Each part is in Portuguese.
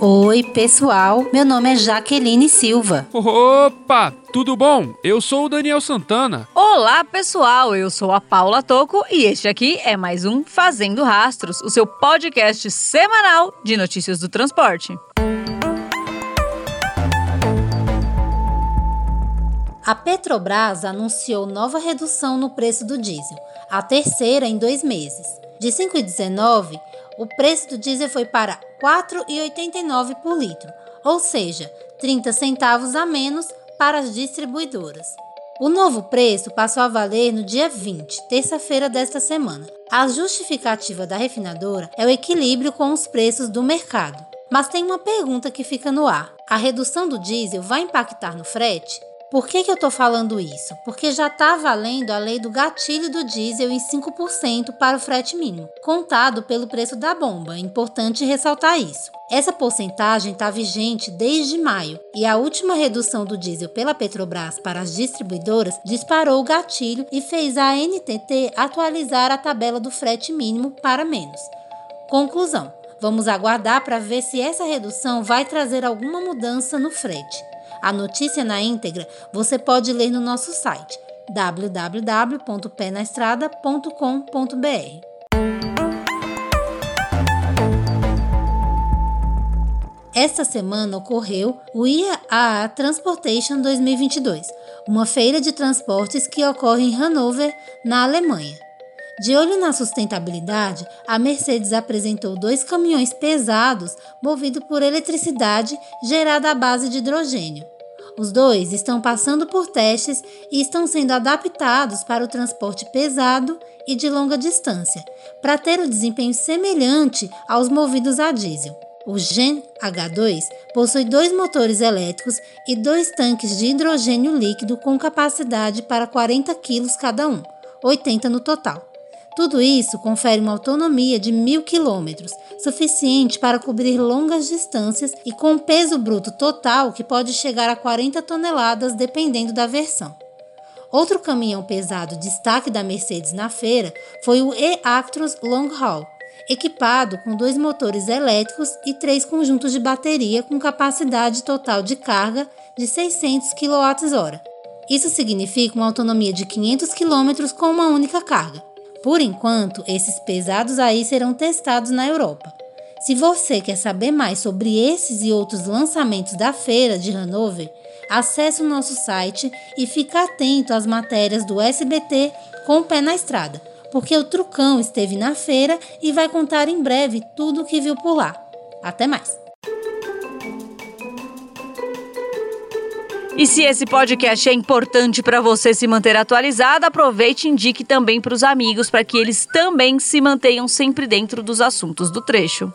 Oi, pessoal. Meu nome é Jaqueline Silva. Opa, tudo bom? Eu sou o Daniel Santana. Olá, pessoal. Eu sou a Paula Toco e este aqui é mais um Fazendo Rastros, o seu podcast semanal de notícias do transporte. A Petrobras anunciou nova redução no preço do diesel, a terceira em dois meses. De 5,19, o preço do diesel foi para R$ 4,89 por litro, ou seja, 30 centavos a menos para as distribuidoras. O novo preço passou a valer no dia 20, terça-feira desta semana. A justificativa da refinadora é o equilíbrio com os preços do mercado. Mas tem uma pergunta que fica no ar: a redução do diesel vai impactar no frete? Por que, que eu estou falando isso? Porque já está valendo a lei do gatilho do diesel em 5% para o frete mínimo, contado pelo preço da bomba. É importante ressaltar isso. Essa porcentagem está vigente desde maio e a última redução do diesel pela Petrobras para as distribuidoras disparou o gatilho e fez a NTT atualizar a tabela do frete mínimo para menos. Conclusão: vamos aguardar para ver se essa redução vai trazer alguma mudança no frete. A notícia na íntegra você pode ler no nosso site www.penaestrada.com.br. Esta semana ocorreu o IAA Transportation 2022, uma feira de transportes que ocorre em Hannover, na Alemanha. De olho na sustentabilidade, a Mercedes apresentou dois caminhões pesados movidos por eletricidade gerada à base de hidrogênio. Os dois estão passando por testes e estão sendo adaptados para o transporte pesado e de longa distância, para ter o desempenho semelhante aos movidos a diesel. O Gen H2 possui dois motores elétricos e dois tanques de hidrogênio líquido com capacidade para 40 kg cada um, 80 no total. Tudo isso confere uma autonomia de mil quilômetros, suficiente para cobrir longas distâncias e com peso bruto total que pode chegar a 40 toneladas dependendo da versão. Outro caminhão pesado destaque da Mercedes na feira foi o e-Actros Long Haul, equipado com dois motores elétricos e três conjuntos de bateria com capacidade total de carga de 600 kWh. Isso significa uma autonomia de 500 km com uma única carga. Por enquanto, esses pesados aí serão testados na Europa. Se você quer saber mais sobre esses e outros lançamentos da feira de Hanover, acesse o nosso site e fique atento às matérias do SBT com o pé na estrada, porque o Trucão esteve na feira e vai contar em breve tudo o que viu por lá. Até mais! E se esse podcast é importante para você se manter atualizado, aproveite e indique também para os amigos para que eles também se mantenham sempre dentro dos assuntos do trecho.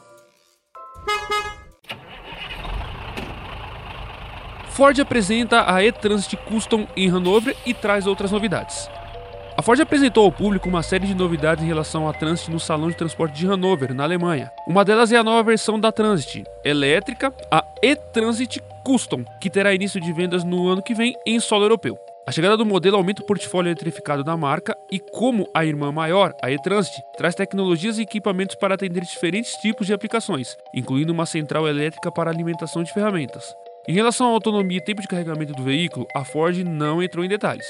Ford apresenta a E-Transit Custom em Hanover e traz outras novidades. A Ford apresentou ao público uma série de novidades em relação à Transit no Salão de Transporte de Hanover, na Alemanha. Uma delas é a nova versão da Transit, elétrica, a E-Transit Custom, que terá início de vendas no ano que vem em solo europeu. A chegada do modelo aumenta o portfólio eletrificado da marca e, como a irmã maior, a E-Transit, traz tecnologias e equipamentos para atender diferentes tipos de aplicações, incluindo uma central elétrica para alimentação de ferramentas. Em relação à autonomia e tempo de carregamento do veículo, a Ford não entrou em detalhes.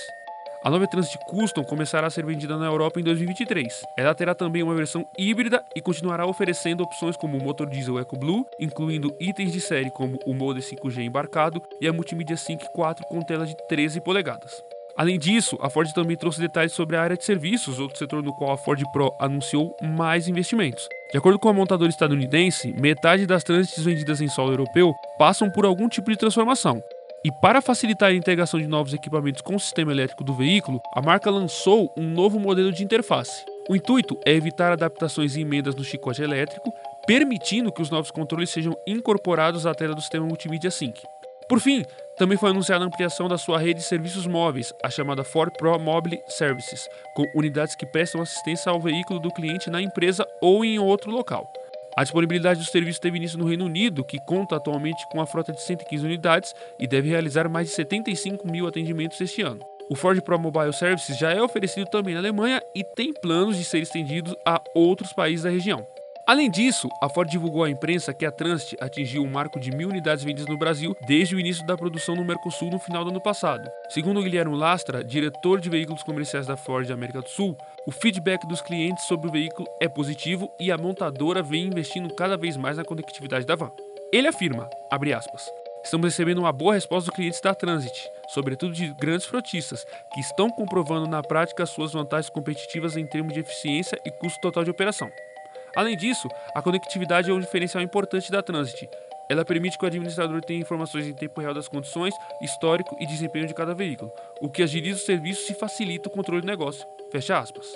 A nova Transit Custom começará a ser vendida na Europa em 2023. Ela terá também uma versão híbrida e continuará oferecendo opções como o motor diesel EcoBlue, incluindo itens de série como o modem 5G embarcado e a multimídia Sync 4 com tela de 13 polegadas. Além disso, a Ford também trouxe detalhes sobre a área de serviços, outro setor no qual a Ford Pro anunciou mais investimentos. De acordo com a montadora estadunidense, metade das transits vendidas em solo europeu passam por algum tipo de transformação, e para facilitar a integração de novos equipamentos com o sistema elétrico do veículo, a marca lançou um novo modelo de interface. O intuito é evitar adaptações e emendas no chicote elétrico, permitindo que os novos controles sejam incorporados à tela do sistema multimídia Sync. Por fim, Também foi anunciada a ampliação da sua rede de serviços móveis, a chamada Ford Pro Mobile Services, com unidades que prestam assistência ao veículo do cliente na empresa ou em outro local. A disponibilidade do serviço teve início no Reino Unido, que conta atualmente com a frota de 115 unidades e deve realizar mais de 75 mil atendimentos este ano. O Ford Pro Mobile Services já é oferecido também na Alemanha e tem planos de ser estendido a outros países da região. Além disso, a Ford divulgou à imprensa que a Transit atingiu um marco de mil unidades vendidas no Brasil desde o início da produção no Mercosul no final do ano passado. Segundo Guilherme Lastra, diretor de veículos comerciais da Ford América do Sul, o feedback dos clientes sobre o veículo é positivo e a montadora vem investindo cada vez mais na conectividade da van. Ele afirma, aspas, Estamos recebendo uma boa resposta dos clientes da Transit, sobretudo de grandes frotistas, que estão comprovando na prática suas vantagens competitivas em termos de eficiência e custo total de operação. Além disso, a conectividade é um diferencial importante da Transit. Ela permite que o administrador tenha informações em tempo real das condições, histórico e desempenho de cada veículo, o que agiliza o serviço e facilita o controle do negócio. Fecha aspas.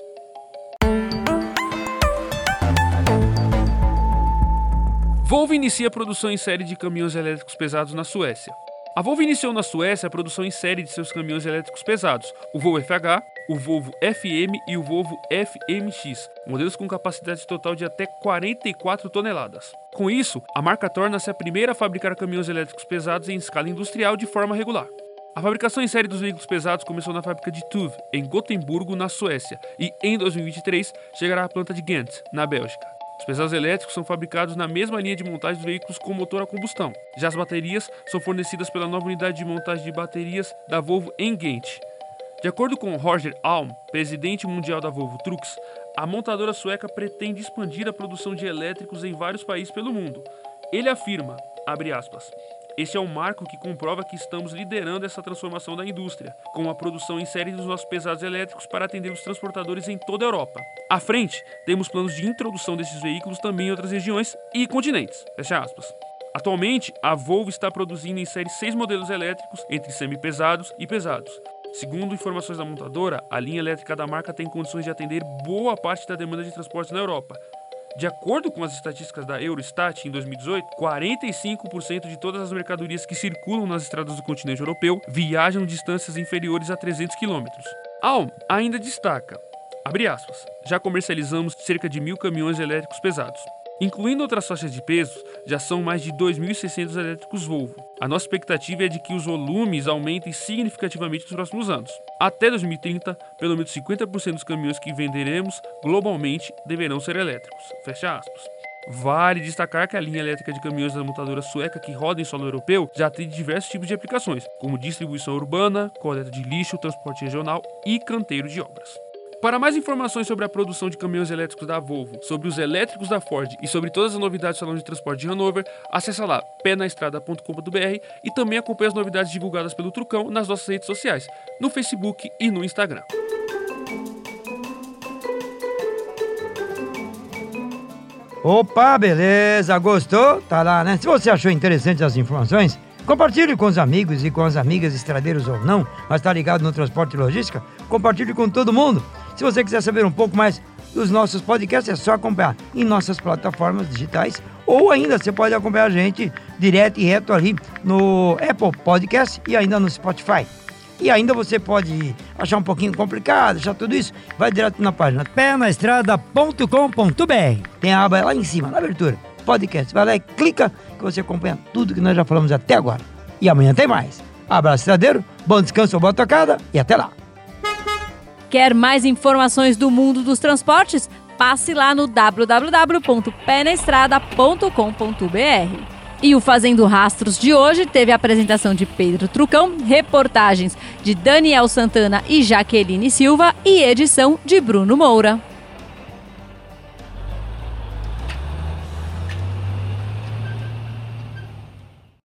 Volvo inicia a produção em série de caminhões elétricos pesados na Suécia. A Volvo iniciou na Suécia a produção em série de seus caminhões elétricos pesados, o Volvo FH, o Volvo FM e o Volvo FMX, modelos com capacidade total de até 44 toneladas. Com isso, a marca torna-se a primeira a fabricar caminhões elétricos pesados em escala industrial de forma regular. A fabricação em série dos veículos pesados começou na fábrica de TUV, em Gotemburgo, na Suécia, e em 2023 chegará à planta de Ghent, na Bélgica. Os pesados elétricos são fabricados na mesma linha de montagem dos veículos com motor a combustão. Já as baterias são fornecidas pela nova unidade de montagem de baterias da Volvo em Ghent. De acordo com Roger Alm, presidente mundial da Volvo Trucks, a montadora sueca pretende expandir a produção de elétricos em vários países pelo mundo. Ele afirma, aspas, este é um marco que comprova que estamos liderando essa transformação da indústria, com a produção em série dos nossos pesados elétricos para atender os transportadores em toda a Europa. À frente, temos planos de introdução desses veículos também em outras regiões e continentes. Fecha aspas. Atualmente, a Volvo está produzindo em série seis modelos elétricos entre semi-pesados e pesados. Segundo informações da montadora, a linha elétrica da marca tem condições de atender boa parte da demanda de transportes na Europa, de acordo com as estatísticas da Eurostat, em 2018, 45% de todas as mercadorias que circulam nas estradas do continente europeu viajam distâncias inferiores a 300 km. Alm ainda destaca, aspas, já comercializamos cerca de mil caminhões elétricos pesados. Incluindo outras faixas de peso, já são mais de 2.600 elétricos Volvo. A nossa expectativa é de que os volumes aumentem significativamente nos próximos anos. Até 2030, pelo menos 50% dos caminhões que venderemos globalmente deverão ser elétricos. Fecha aspas. Vale destacar que a linha elétrica de caminhões da montadora sueca que roda em solo europeu já tem diversos tipos de aplicações, como distribuição urbana, coleta de lixo, transporte regional e canteiro de obras. Para mais informações sobre a produção de caminhões elétricos da Volvo, sobre os elétricos da Ford e sobre todas as novidades do Salão de Transporte de Hanover, acesse lá penaestrada.com.br e também acompanhe as novidades divulgadas pelo Trucão nas nossas redes sociais, no Facebook e no Instagram. Opa, beleza, gostou? Tá lá, né? Se você achou interessante as informações, compartilhe com os amigos e com as amigas estradeiros ou não, mas tá ligado no transporte e logística, compartilhe com todo mundo. Se você quiser saber um pouco mais dos nossos podcasts, é só acompanhar em nossas plataformas digitais ou ainda você pode acompanhar a gente direto e reto ali no Apple Podcast e ainda no Spotify. E ainda você pode achar um pouquinho complicado, achar tudo isso, vai direto na página pernaestrada.com.br. Tem a aba lá em cima, na abertura, podcast. Vai lá e clica que você acompanha tudo que nós já falamos até agora. E amanhã tem mais. Abraço, estradeiro, bom descanso, boa tocada e até lá. Quer mais informações do mundo dos transportes? Passe lá no www.penestrada.com.br. E o Fazendo Rastros de hoje teve a apresentação de Pedro Trucão, reportagens de Daniel Santana e Jaqueline Silva e edição de Bruno Moura.